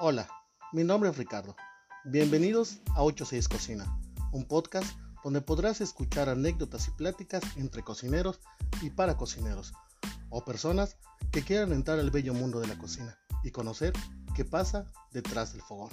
Hola, mi nombre es Ricardo. Bienvenidos a 86 Cocina, un podcast donde podrás escuchar anécdotas y pláticas entre cocineros y para cocineros, o personas que quieran entrar al bello mundo de la cocina y conocer qué pasa detrás del fogón.